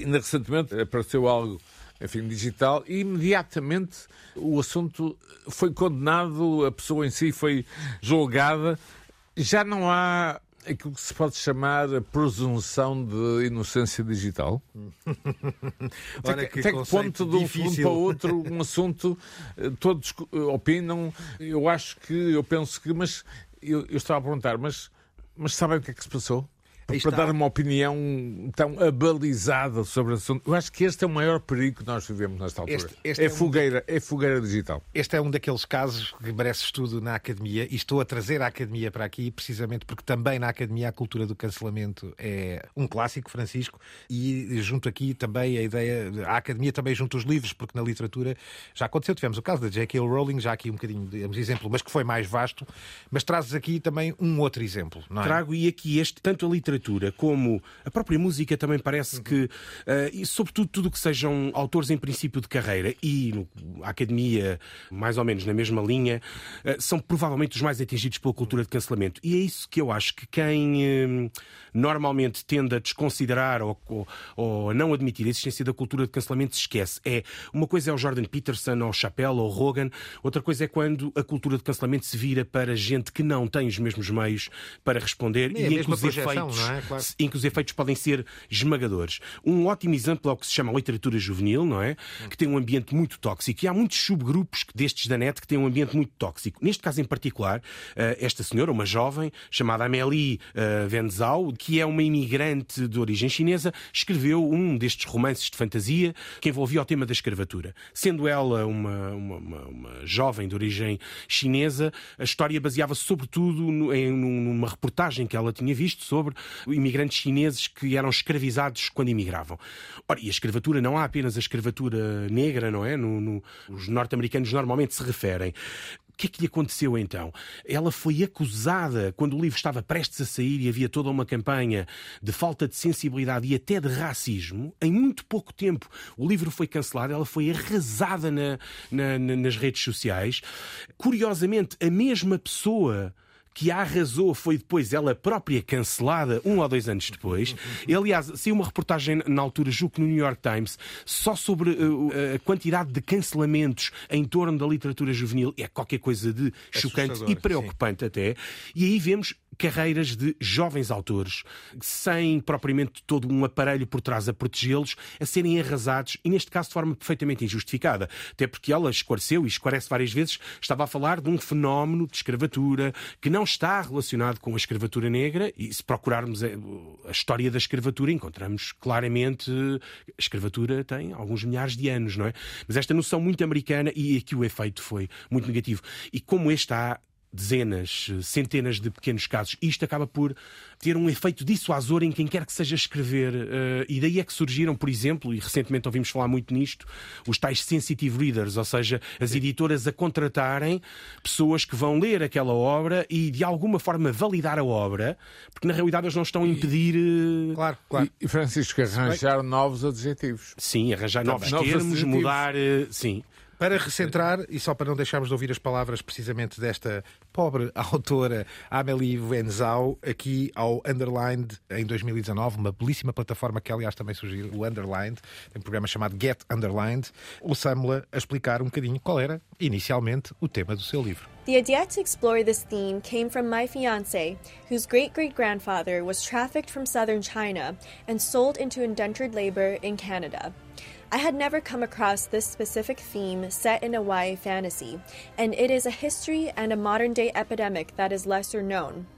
ainda recentemente apareceu algo, enfim, digital, e imediatamente o assunto foi condenado, a pessoa em si foi julgada. Já não há aquilo que se pode chamar a presunção de inocência digital? Olha que até que ponto de um fundo para outro um assunto eh, todos eh, opinam. Eu acho que eu penso que mas eu, eu estava a perguntar mas mas sabem o que é que se passou para dar uma opinião tão abalizada sobre o assunto. Eu acho que este é o maior perigo que nós vivemos nesta altura. Este, este é, é, fogueira, um... é fogueira digital. Este é um daqueles casos que merece estudo na academia e estou a trazer a academia para aqui precisamente porque também na academia a cultura do cancelamento é um clássico, Francisco, e junto aqui também a ideia, a academia também junto os livros, porque na literatura já aconteceu, tivemos o caso da J.K. Rowling, já aqui um bocadinho, digamos, exemplo, mas que foi mais vasto, mas trazes aqui também um outro exemplo, não é? Trago e aqui este, tanto a literatura literatura como a própria música também parece uhum. que, uh, e sobretudo tudo que sejam autores em princípio de carreira e no, a academia, mais ou menos na mesma linha, uh, são provavelmente os mais atingidos pela cultura de cancelamento. E é isso que eu acho que quem uh, normalmente tende a desconsiderar ou, ou, ou, a não admitir a existência da cultura de cancelamento se esquece. É uma coisa é o Jordan Peterson, ou o Chappelle, ou o Rogan, outra coisa é quando a cultura de cancelamento se vira para gente que não tem os mesmos meios para responder e que os efeitos é? claro. em que os efeitos podem ser esmagadores. Um ótimo exemplo é o que se chama literatura juvenil, não é? Que tem um ambiente muito tóxico. E há muitos subgrupos destes da net que têm um ambiente muito tóxico. Neste caso em particular, eh, esta senhora, uma jovem, chamada Amélie eh, Wenzhao, que é uma imigrante de origem chinesa, escreveu um destes romances de fantasia que envolvia o tema da escravatura. Sendo ela uma, uma, uma, uma jovem de origem chinesa, a história baseava-se sobretudo em numa reportagem que ela tinha visto sobre imigrantes chineses que eram escravizados quando imigravam. Ora, e a escravatura não há apenas a escravatura negra, não é? No, no, os norte-americanos normalmente se referem. O que é que lhe aconteceu então? Ela foi acusada, quando o livro estava prestes a sair e havia toda uma campanha de falta de sensibilidade e até de racismo, em muito pouco tempo o livro foi cancelado, ela foi arrasada na, na, nas redes sociais. Curiosamente, a mesma pessoa que a arrasou foi depois ela própria cancelada um ou dois anos depois. E, aliás, saiu uma reportagem na altura, julgo que no New York Times, só sobre uh, a quantidade de cancelamentos em torno da literatura juvenil. É qualquer coisa de chocante e preocupante sim. até. E aí vemos carreiras de jovens autores, sem propriamente todo um aparelho por trás a protegê-los, a serem arrasados e, neste caso, de forma perfeitamente injustificada. Até porque ela esclareceu e esclarece várias vezes, estava a falar de um fenómeno de escravatura que não está relacionado com a escravatura negra e, se procurarmos a história da escravatura, encontramos claramente a escravatura tem alguns milhares de anos, não é? Mas esta noção muito americana e aqui o efeito foi muito negativo. E como este há dezenas, centenas de pequenos casos. Isto acaba por ter um efeito dissuasor em quem quer que seja escrever. Uh, e daí é que surgiram, por exemplo, e recentemente ouvimos falar muito nisto, os tais sensitive readers, ou seja, as editoras a contratarem pessoas que vão ler aquela obra e de alguma forma validar a obra, porque na realidade eles não estão a impedir. Uh... Claro, claro. E, Francisco, arranjar novos adjetivos. Sim, arranjar novos termos, mudar. Uh, sim. Para recentrar, e só para não deixarmos de ouvir as palavras precisamente desta pobre autora Amélie Wenzau, aqui ao Underlined em 2019, uma belíssima plataforma que aliás também surgiu, o Underlined, tem um programa chamado Get Underlined, o Samla a explicar um bocadinho qual era, inicialmente, o tema do seu livro. The idea to explore this theme came from my fiance, whose great great grandfather was trafficked from southern China and sold into indentured labor in Canada. I had never come across this specific theme set in a YA fantasy, and it is a history and a modern day epidemic that is lesser known.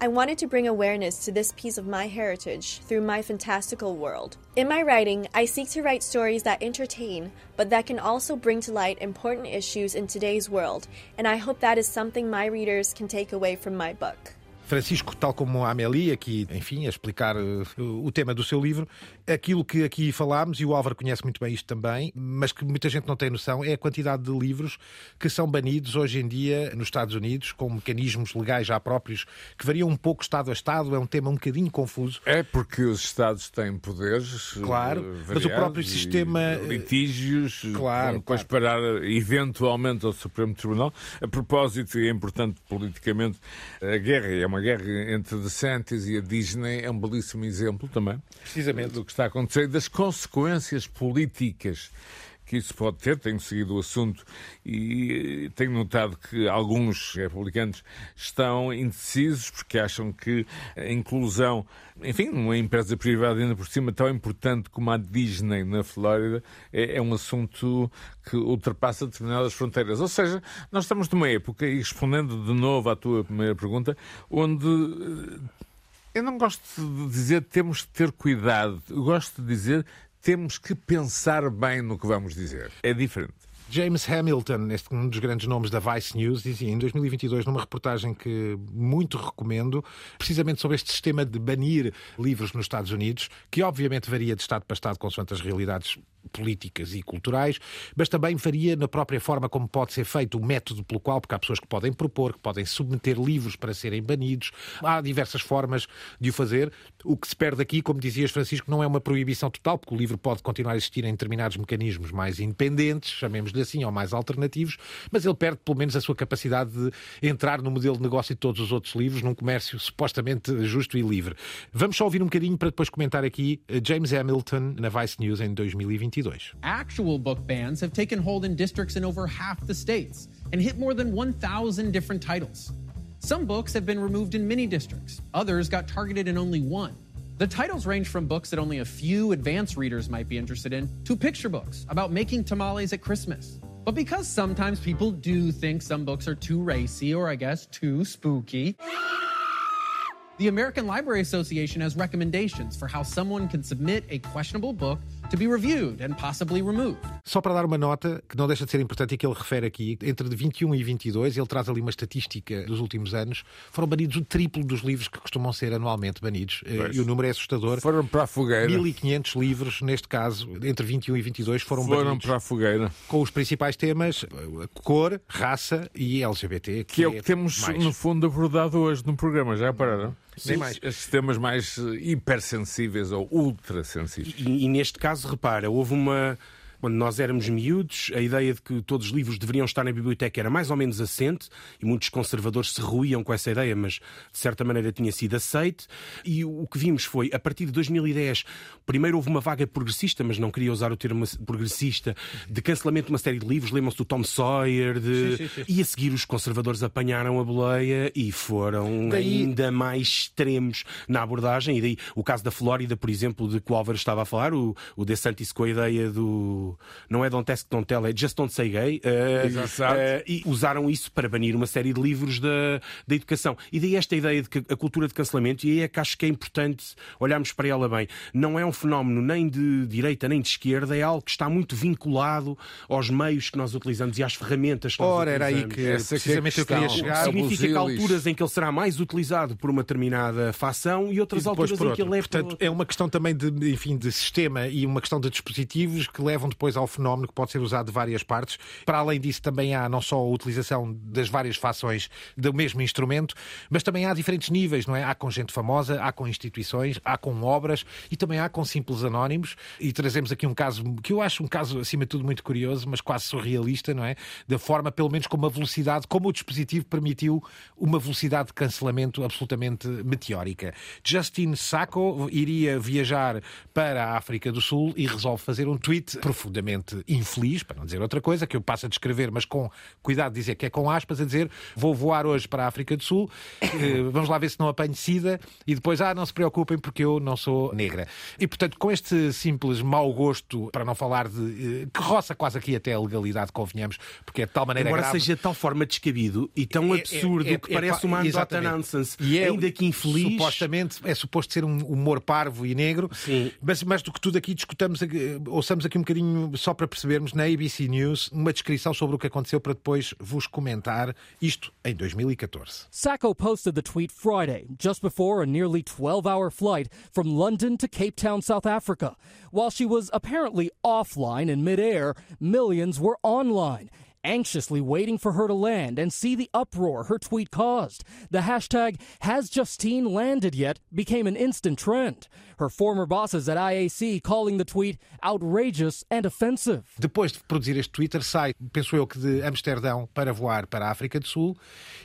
I wanted to bring awareness to this piece of my heritage through my fantastical world. In my writing, I seek to write stories that entertain, but that can also bring to light important issues in today's world, and I hope that is something my readers can take away from my book. Francisco, tal como a Amélie, aqui, enfim, a explicar uh, o tema do seu livro, aquilo que aqui falámos, e o Álvaro conhece muito bem isto também, mas que muita gente não tem noção, é a quantidade de livros que são banidos hoje em dia nos Estados Unidos, com mecanismos legais já próprios, que variam um pouco Estado a Estado, é um tema um bocadinho confuso. É porque os Estados têm poderes. Claro, mas o próprio sistema. Litígios, claro, com, com claro. eventualmente ao Supremo Tribunal. A propósito, e é importante politicamente, a guerra é uma guerra entre DeSantis e a Disney é um belíssimo exemplo também. Precisamente. Do que está a acontecer e das consequências políticas que isso pode ter. Tenho seguido o assunto e tenho notado que alguns republicanos estão indecisos porque acham que a inclusão, enfim, numa empresa privada ainda por cima tão importante como a Disney na Flórida é, é um assunto que ultrapassa determinadas fronteiras. Ou seja, nós estamos numa época, e respondendo de novo à tua primeira pergunta, onde eu não gosto de dizer temos de ter cuidado, eu gosto de dizer temos que pensar bem no que vamos dizer. É diferente. James Hamilton, este, um dos grandes nomes da Vice News, dizia em 2022, numa reportagem que muito recomendo, precisamente sobre este sistema de banir livros nos Estados Unidos, que obviamente varia de Estado para Estado consoante as realidades políticas e culturais, mas também varia na própria forma como pode ser feito o método pelo qual, porque há pessoas que podem propor, que podem submeter livros para serem banidos. Há diversas formas de o fazer. O que se perde aqui, como dizias, Francisco, não é uma proibição total, porque o livro pode continuar a existir em determinados mecanismos mais independentes, chamemos-lhe assim, ou mais alternativos, mas ele perde pelo menos a sua capacidade de entrar no modelo de negócio de todos os outros livros, num comércio supostamente justo e livre. Vamos só ouvir um bocadinho para depois comentar aqui eh, James Hamilton na Vice News em 2022. Actual book bans have taken hold in districts in over half the states and hit more than 1,000 different titles. Some books have been removed in many districts, others got targeted in only one. The titles range from books that only a few advanced readers might be interested in to picture books about making tamales at Christmas. But because sometimes people do think some books are too racy or, I guess, too spooky. The American Library Association has recommendations for how someone can submit a questionable book to be reviewed and possibly removed. Só para dar uma nota que não deixa de ser importante e que ele refere aqui, entre 21 e 22, ele traz ali uma estatística dos últimos anos, foram banidos o triplo dos livros que costumam ser anualmente banidos. Eh, pois. E o número é assustador. Foram para a fogueira. 1500 livros, neste caso, entre 21 e 22, foram, foram banidos. Foram para a fogueira. Com os principais temas, cor, raça e LGBT. Que, que é o que temos, mais. no fundo, abordado hoje no programa, já pararam? Sim, mais. Estes temas mais hipersensíveis ou ultrassensíveis. E, e neste caso, repara, houve uma quando nós éramos miúdos, a ideia de que todos os livros deveriam estar na biblioteca era mais ou menos assente e muitos conservadores se ruíam com essa ideia, mas de certa maneira tinha sido aceite. E o que vimos foi, a partir de 2010, primeiro houve uma vaga progressista, mas não queria usar o termo progressista, de cancelamento de uma série de livros, lembram-se do Tom Sawyer, de... Sim, sim, sim. e a seguir os conservadores apanharam a boleia e foram Daí- ainda mais extremos na abordagem. E daí o caso da Flórida, por exemplo, de que o Álvaro estava a falar, o, o DeSantis com a ideia do não é Don't Ask, Don't Tell, é Just Don't Say Gay. eh, Exato. eh, e usaram isso para banir uma série de livros da, da educação. E daí esta ideia de que a cultura de cancelamento, e aí é que acho que é importante olharmos para ela bem, não é um fenómeno nem de direita nem de esquerda, é algo que está muito vinculado aos meios que nós utilizamos e às ferramentas que nós Ora, era aí utilizamos. que Essa precisamente eu queria chegar. Significa que há alturas em que ele será mais utilizado por uma determinada facção e outras E alturas por em que ele é por Portanto, é uma questão também de, enfim, de sistema e uma questão de dispositivos que levam depois ao fenómeno que pode ser usado de várias partes. Para além disso, também há não só a utilização das várias fações do mesmo instrumento, mas também há diferentes níveis, não é? Há com gente famosa, há com instituições, há com obras e também há com simples anónimos. E trazemos aqui um caso que eu acho um caso, acima de tudo, muito curioso, mas quase surrealista, não é? Da forma, pelo menos, como a velocidade, como o dispositivo permitiu uma velocidade de cancelamento absolutamente meteórica. Justin Sacco iria viajar para a África do Sul e resolve fazer um tweet profundamente infeliz, para não dizer outra coisa, que eu passo a descrever, mas com cuidado de dizer que é com aspas, a dizer vou voar hoje para a África do Sul, eh, vamos lá ver se não apanho sida, e depois, ah, não se preocupem porque eu não sou negra. E, portanto, com este simples mau gosto, para não falar de... eh, que roça quase aqui até a legalidade, convenhamos, porque é de tal maneira Embora grave... seja de tal forma descabido e tão É- é- absurdo é- que é- parece é- uma exatamente. nonsense, E é, ainda que infeliz. Supostamente é suposto ser um humor parvo e negro, mas mais do que tudo aqui discutamos, aqui- ouçamos aqui um bocadinho só para percebermos na ABC News uma descrição sobre o que aconteceu para depois vos comentar isto em 2014. Sacco posted the tweet Friday, just before a nearly 12 hour flight from London to Cape Town, South Africa. While she was apparently offline in midair, millions were online. Anxiously waiting for her to land and see the uproar her tweet caused. The hashtag Has Justine Landed Yet became an instant trend. Her former bosses at IAC calling the tweet outrageous and offensive. Depois de produzir este Twitter, sai, penso eu, que de Amsterdão para voar para a África do Sul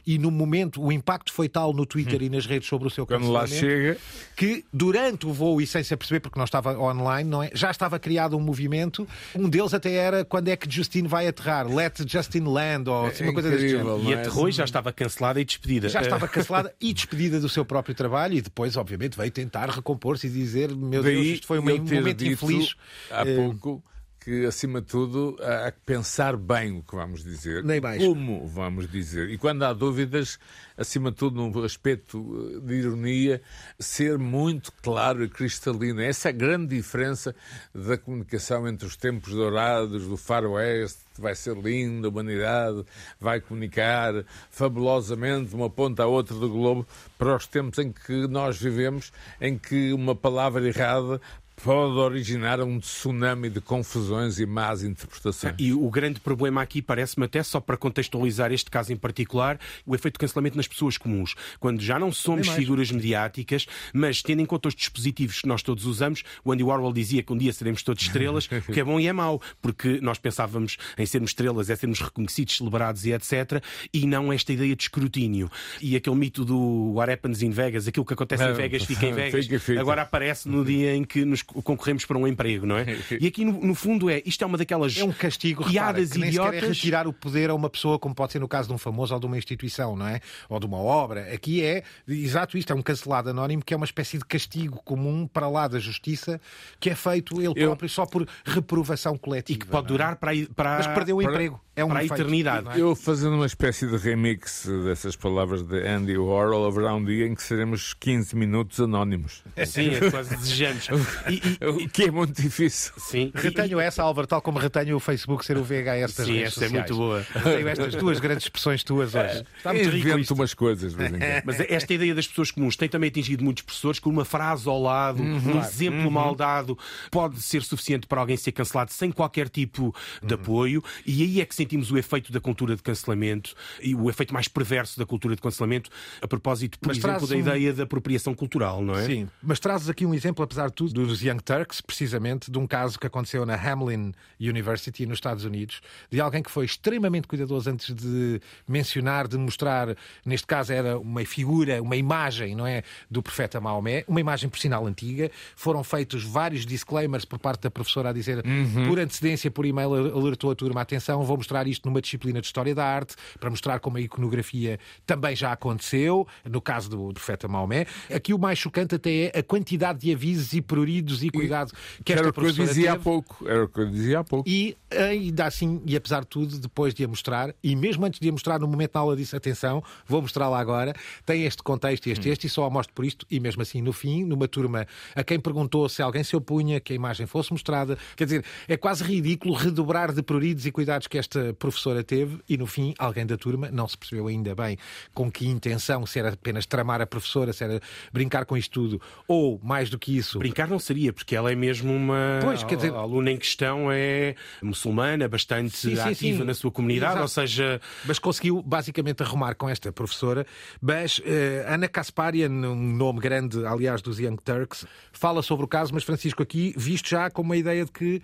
e no momento o impacto foi tal no Twitter e nas redes sobre o seu Quando lá cancelamento chega- que durante o voo e sem se aperceber, porque não estava online, não é? já estava criado um movimento. Um deles até era quando é que Justine vai aterrar? Let Justine land ou assim, uma coisa desse género. E aterrou e já estava cancelada e despedida. Já estava Eh, cancelada e despedida do seu próprio trabalho e depois, obviamente, veio tentar recompor-se e dizer: Meu Daí Deus, isto foi um momento infeliz. Há Eh, pouco que, acima de tudo, há que pensar bem o que vamos dizer. Nem mais. Como vamos dizer. E quando há dúvidas, acima de tudo, num aspecto eh, de ironia, ser muito claro e cristalino. Essa é a grande diferença da comunicação entre os tempos dourados do faroeste, vai ser lindo, a humanidade vai comunicar fabulosamente de uma ponta à outra do globo, para os tempos em que nós vivemos, em que uma palavra errada pode originar um tsunami de confusões e más interpretações. E o grande problema aqui, parece-me até, só para contextualizar este caso em particular, o efeito de cancelamento nas pessoas comuns. Quando já não somos mais. figuras mediáticas, mas tendo em conta os dispositivos que nós todos usamos, o Andy Warhol dizia que um dia seremos todos estrelas, o que é bom e é mau, porque nós pensávamos em sermos estrelas, é sermos reconhecidos, celebrados e etc., e não esta ideia de escrutínio. E aquele mito do What Happens in Vegas, aquilo que acontece em Não, Vegas fica em Vegas, fica, fica. agora aparece no dia em que nos concorremos para um emprego, não é? E aqui, no, no fundo, é isto é uma daquelas É um castigo, repara, piadas nem sequer idiotas. é retirar o poder a uma pessoa, como pode ser no caso de um famoso ou de uma instituição, não é? Ou de uma obra. Aqui é exato isto, é um cancelado anónimo que é uma espécie de castigo comum para lá da justiça que é feito ele próprio só por reprovação coletiva. E que pode durar para, para Mas perdeu o para- emprego. É um para a eternidade. não é? Eu fazendo uma espécie de remix dessas palavras de Andy Warhol, haverá um dia em que seremos 15 minutos anónimos. Sim, é quase desejamos. O que é muito difícil. Sim. Retenho essa, Álvaro, tal como retenho o Facebook ser o VHS das Sim, redes essa é muito boa. Retenho estas duas grandes expressões tuas hoje. Está muito rico Invento isto. umas coisas. quando. Mas esta ideia das pessoas comuns tem também atingido muitos professores que uma frase ao lado, um Claro. exemplo Uhum. mal dado, pode ser suficiente para alguém ser cancelado sem qualquer tipo Uhum. de apoio. E aí é que se sentimos o efeito da cultura de cancelamento e o efeito mais perverso da cultura de cancelamento a propósito, por Mas exemplo, da um- ideia da apropriação cultural, não é? Sim, mas trazes aqui um exemplo, apesar de tudo, dos Young Turks, precisamente, de um caso que aconteceu na Hamlin University, nos Estados Unidos, de alguém que foi extremamente cuidadoso antes de mencionar, de mostrar, neste caso era uma figura, uma imagem, não é, do profeta Maomé, uma imagem por sinal antiga. Foram feitos vários disclaimers por parte da professora a dizer, por antecedência, por e-mail, alertou a turma, atenção, vou mostrar isto numa disciplina de História da Arte, para mostrar como a iconografia também já aconteceu, no caso do profeta Maomé. Aqui o mais chocante até é a quantidade de avisos e pruridos e cuidado que esta Era o que eu dizia há teve. pouco. Era o que eu dizia há pouco. E ainda assim, e apesar de tudo, depois de a mostrar, e mesmo antes de a mostrar, no momento da aula disse: atenção, vou mostrá-la agora, tem este contexto e este, este, e só a mostro por isto, e mesmo assim, no fim, numa turma a quem perguntou se alguém se opunha que a imagem fosse mostrada, quer dizer, é quase ridículo redobrar de pruridos e cuidados que esta professora teve, e no fim, alguém da turma não se percebeu ainda bem com que intenção, se era apenas tramar a professora, se era brincar com isto tudo, ou mais do que isso. Brincar não seria, porque ela é mesmo uma. Pois, quer dizer- A aluna em questão é muçulmana, bastante Sim, sim, ativa sim. na sua comunidade, Exato. ou seja. Mas conseguiu basicamente arrumar com esta professora. Mas eh, Ana Kasparian, um nome grande, aliás, dos Young Turks, fala sobre o caso, mas Francisco, aqui visto já com uma ideia de que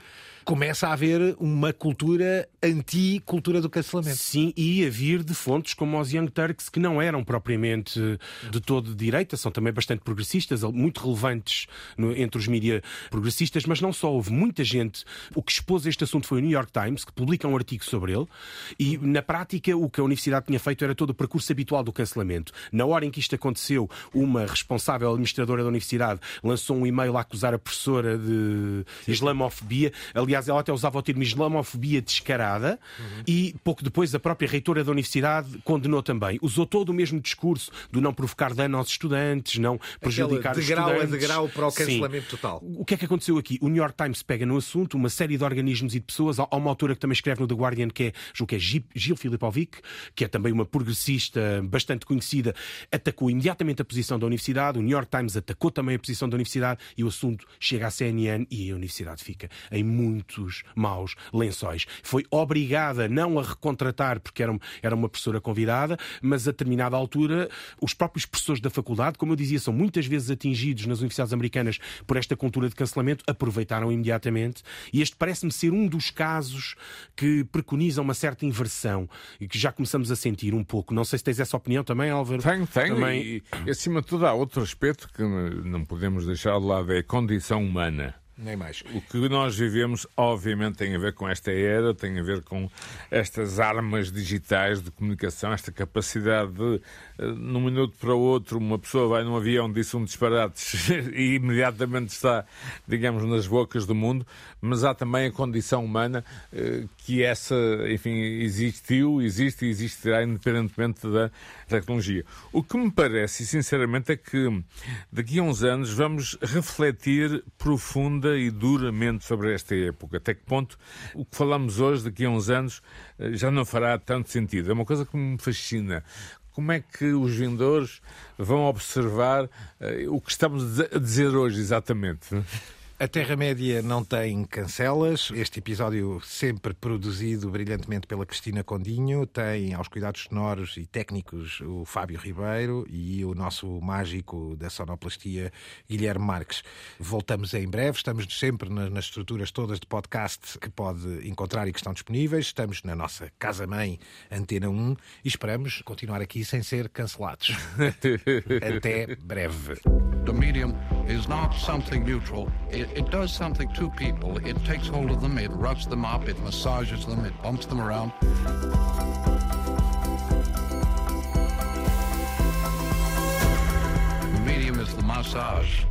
começa a haver uma cultura anti-cultura do cancelamento. Sim, e a vir de fontes como os Young Turks, que não eram propriamente de todo de direita, são também bastante progressistas, muito relevantes no- entre os mídias progressistas, mas não só. Houve muita gente. O que expôs este assunto foi o New York Times, que publica um artigo sobre ele, e na prática o que a universidade tinha feito era todo o percurso habitual do cancelamento. Na hora em que isto aconteceu, uma responsável administradora da universidade lançou um e-mail a acusar a professora de islamofobia. Aliás, ela até usava o termo islamofobia descarada, e pouco depois a própria reitora da universidade condenou também. Usou todo o mesmo discurso do não provocar dano aos estudantes, não prejudicar de os grau a estudantes. degrau para o Sim. cancelamento total. O que é que aconteceu aqui? O New York Times pega no assunto uma série de organismos e de pessoas. Há uma autora que também escreve no The Guardian, que é, julgo que é Gi- Gil Filipovic, que é também uma progressista bastante conhecida, atacou imediatamente a posição da universidade. O New York Times atacou também a posição da universidade e o assunto chega à CNN e a universidade fica em muitos maus lençóis. Foi obrigada não a recontratar porque era, era uma professora convidada, mas a determinada altura os próprios professores da faculdade, como eu dizia, são muitas vezes atingidos nas universidades americanas por esta cultura de cancelamento, aproveitaram imediatamente. E este parece-me ser um dos casos que preconizam uma certa inversão e que já começamos a sentir um pouco. Não sei se tens essa opinião também, Álvaro. Tenho, tenho. Também... E, e, acima de tudo, há outro aspecto que não podemos deixar de lado: é a condição humana. Nem mais. O que nós vivemos, obviamente, tem a ver com esta era, tem a ver com estas armas digitais de comunicação, esta capacidade de, eh, num minuto para o outro, uma pessoa vai num avião, disse um disparate e imediatamente está, digamos, nas bocas do mundo, mas há também a condição humana eh, que essa, enfim, existiu, existe e existirá independentemente da tecnologia. O que me parece, sinceramente, é que daqui a uns anos vamos refletir profunda e duramente sobre esta época. Até que ponto o que falamos hoje, daqui a uns anos, eh, já não fará tanto sentido. É uma coisa que me fascina. Como é que os vindores vão observar eh, o que estamos a dizer hoje, exatamente? A Terra-média não tem cancelas. Este episódio, sempre produzido brilhantemente pela Cristina Condinho, tem aos cuidados sonoros e técnicos o Fábio Ribeiro e o nosso mágico da sonoplastia, Guilherme Marques. Voltamos em breve. Estamos sempre na- nas estruturas todas de podcast que pode encontrar e que estão disponíveis. Estamos na nossa casa-mãe, Antena 1, e esperamos continuar aqui sem ser cancelados. Até breve. The medium is not something neutral. It, it does something to people. It takes hold of them, it roughs them up, it massages them, it bumps them around. The medium is the massage.